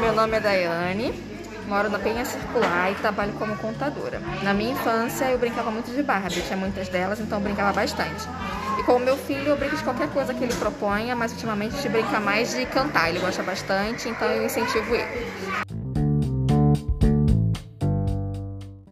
Meu nome é Daiane, moro na Penha Circular e trabalho como contadora. Na minha infância eu brincava muito de Barbie, tinha muitas delas, então eu brincava bastante. E com o meu filho eu brinco de qualquer coisa que ele proponha, mas ultimamente a gente brinca mais de cantar, ele gosta bastante, então eu incentivo ele.